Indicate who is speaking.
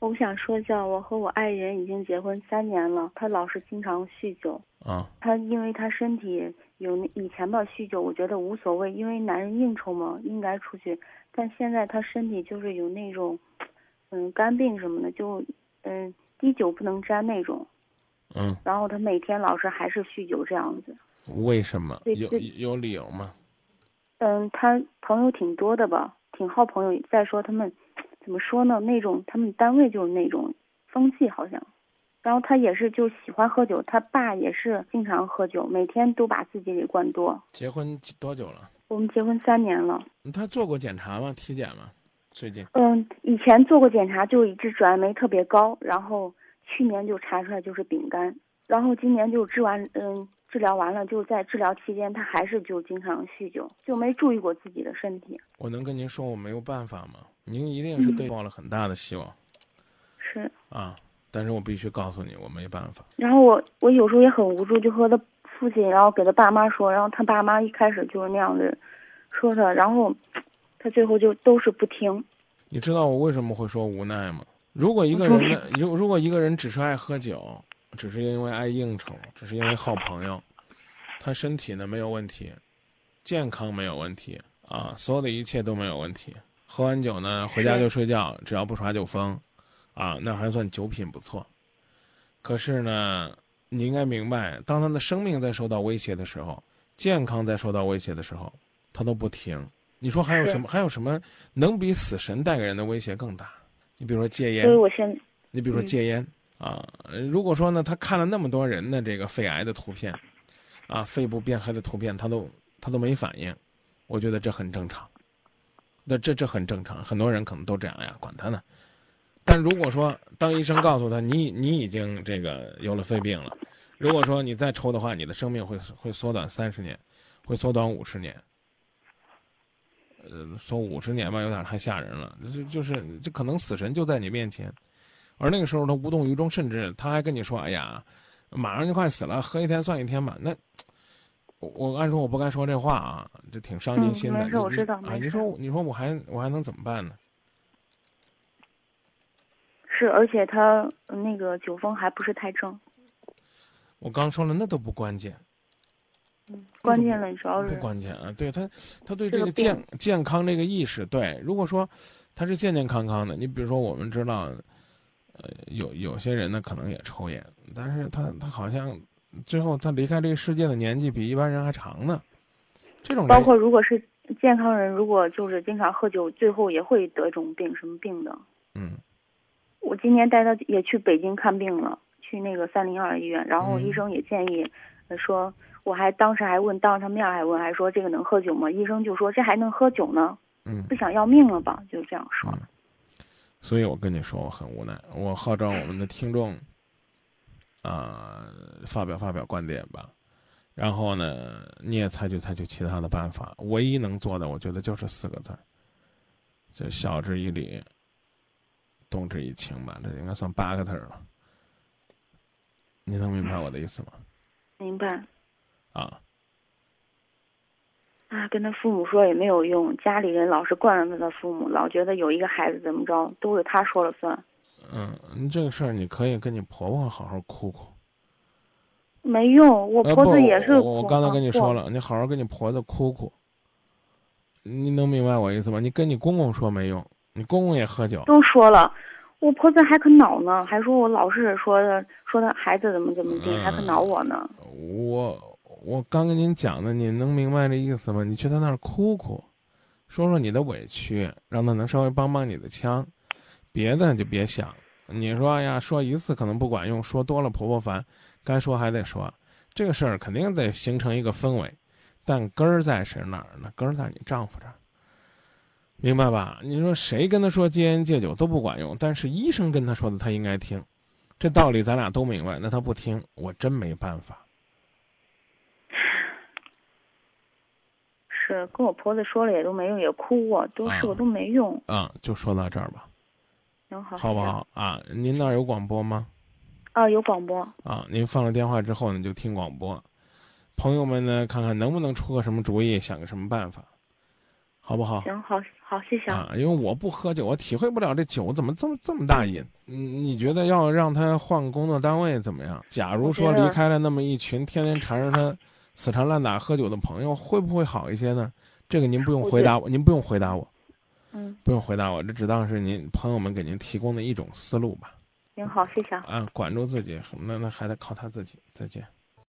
Speaker 1: 我想说一下，我和我爱人已经结婚三年了，他老是经常酗酒。
Speaker 2: 啊，
Speaker 1: 他因为他身体有那以前吧酗酒，我觉得无所谓，因为男人应酬嘛，应该出去。但现在他身体就是有那种，嗯，肝病什么的，就嗯滴酒不能沾那种。
Speaker 2: 嗯，
Speaker 1: 然后他每天老是还是酗酒这样子。
Speaker 2: 为什么？有有理由吗？
Speaker 1: 嗯，他朋友挺多的吧，挺好朋友。再说他们怎么说呢？那种他们单位就是那种风气好像。然后他也是就喜欢喝酒，他爸也是经常喝酒，每天都把自己给灌多。
Speaker 2: 结婚几多久了？
Speaker 1: 我们结婚三年了，
Speaker 2: 他做过检查吗？体检吗？最近？
Speaker 1: 嗯，以前做过检查，就一直转氨酶特别高，然后去年就查出来就是丙肝，然后今年就治完，嗯，治疗完了，就在治疗期间他还是就经常酗酒，就没注意过自己的身体。
Speaker 2: 我能跟您说我没有办法吗？您一定是对抱了很大的希望、
Speaker 1: 是，
Speaker 2: 啊，但是我必须告诉你，我没办法。
Speaker 1: 然后我我有时候也很无助，就和他父亲，然后给他爸妈说，然后他爸妈一开始就是那样子说他，然后他最后就都是不听。
Speaker 2: 你知道我为什么会说无奈吗？如果一个人，如如果一个人只是爱喝酒，只是因为爱应酬，只是因为好朋友，他身体呢没有问题，健康没有问题啊，所有的一切都没有问题。喝完酒呢，回家就睡觉，只要不耍酒疯，啊，那还算酒品不错。可是呢，你应该明白，当他的生命在受到威胁的时候，健康在受到威胁的时候，他都不停。你说还有什么？还有什么能比死神带给人的威胁更大？你比如说戒烟
Speaker 1: 所以，我现
Speaker 2: 你比如说
Speaker 1: 嗯
Speaker 2: 戒烟、啊。如果说呢，他看了那么多人的这个肺癌的图片，啊，肺部变黑的图片，他都他都没反应，我觉得这很正常。那这这很正常，很多人可能都这样呀，管他呢。但如果说当医生告诉他你你已经这个有了肺病了，如果说你再抽的话，你的生命会会缩短三十年，会缩短五十年。呃，说五十年吧，有点太吓人了。就就是这可能死神就在你面前，而那个时候他无动于衷，甚至他还跟你说：“哎呀，马上就快死了，喝一天算一天吧。”那我我按说我不该说这话啊，这挺伤您心的。
Speaker 1: 嗯没事我知道
Speaker 2: 你说你说我还我还能怎么办呢？
Speaker 1: 是，而且他呃那个酒疯还不是太正，
Speaker 2: 我刚说了，那都不关键，嗯
Speaker 1: 关键了主要
Speaker 2: 不关键啊。对他，他对
Speaker 1: 这个
Speaker 2: 这个健健康这个意识，对，如果说他是健健康康的，你比如说我们知道，呃，有有些人呢可能也抽烟，但是他他好像最后他离开这个世界的年纪比一般人还长呢。这种
Speaker 1: 包括如果是健康人，如果就是经常喝酒，最后也会得这种病，什么病的。
Speaker 2: 嗯
Speaker 1: 我今年带他也去北京看病了，去那个三零二医院，然后
Speaker 2: 嗯
Speaker 1: 医生也建议，呃说，我还当时还问，当着他面还问，还说这个能喝酒吗？医生就说这还能喝酒呢，
Speaker 2: 嗯
Speaker 1: 不想要命了吧？就这样说。
Speaker 2: 嗯，所以我跟你说我很无奈，我号召我们的听众，啊、发表发表观点吧，然后呢，你也采取采取其他的办法。唯一能做的，我觉得就是四个字儿，就晓之以理，动之以情吧，这应该算八个字儿了。你能明白我的意思吗？
Speaker 1: 明白
Speaker 2: 啊，
Speaker 1: 啊，跟他父母说也没有用，家里人老是惯着他的父母，老觉得有一个孩子怎么着都是他说了算，
Speaker 2: 嗯，这个事儿你可以跟你婆婆好好哭哭。
Speaker 1: 没用。我婆子也是
Speaker 2: 我我刚才
Speaker 1: 啊
Speaker 2: 跟你说了，你好好跟你婆子哭哭。你能明白我意思吗？你跟你公公说没用，你公公也喝酒。
Speaker 1: 都说了，我婆子还可恼呢，还说我老是说的说他孩子怎么怎么地，
Speaker 2: 嗯
Speaker 1: 还可恼我呢。
Speaker 2: 我我刚跟您讲的，你能明白这意思吗？你去他那儿哭哭，说说你的委屈，让他能稍微帮帮你的腔，别的就别想。你说呀，说一次可能不管用，说多了婆婆烦，该说还得说。这个事儿肯定得形成一个氛围，但根儿在谁那儿呢？根儿在你丈夫这儿，明白吧？你说谁跟他说戒烟戒酒都不管用，但是医生跟他说的他应该听，这道理咱俩都明白。那他不听，我真没办法。
Speaker 1: 是跟我婆子说了也都没用，也哭过，都
Speaker 2: 啊
Speaker 1: 是我都没用。
Speaker 2: 啊、就说到这儿吧，
Speaker 1: 行好，
Speaker 2: 好不好啊？您那儿有广播吗？
Speaker 1: 啊，有广播。
Speaker 2: 啊，您放了电话之后呢，就听广播。朋友们呢，看看能不能出个什么主意，想个什么办法。好不好？
Speaker 1: 行，好，好，谢谢
Speaker 2: 啊。因为我不喝酒，我体会不了这酒怎么这么这么大瘾。嗯，你觉得要让他换工作单位怎么样？假如说离开了那么一群天天缠着他死缠烂打喝酒的朋友，会不会好一些呢？这个您不用回答我，您不用回答我。
Speaker 1: 嗯，
Speaker 2: 不用回答我，这只当是您朋友们给您提供的一种思路吧。
Speaker 1: 您好，谢谢
Speaker 2: 啊。管住自己，那那还得靠他自己。再见。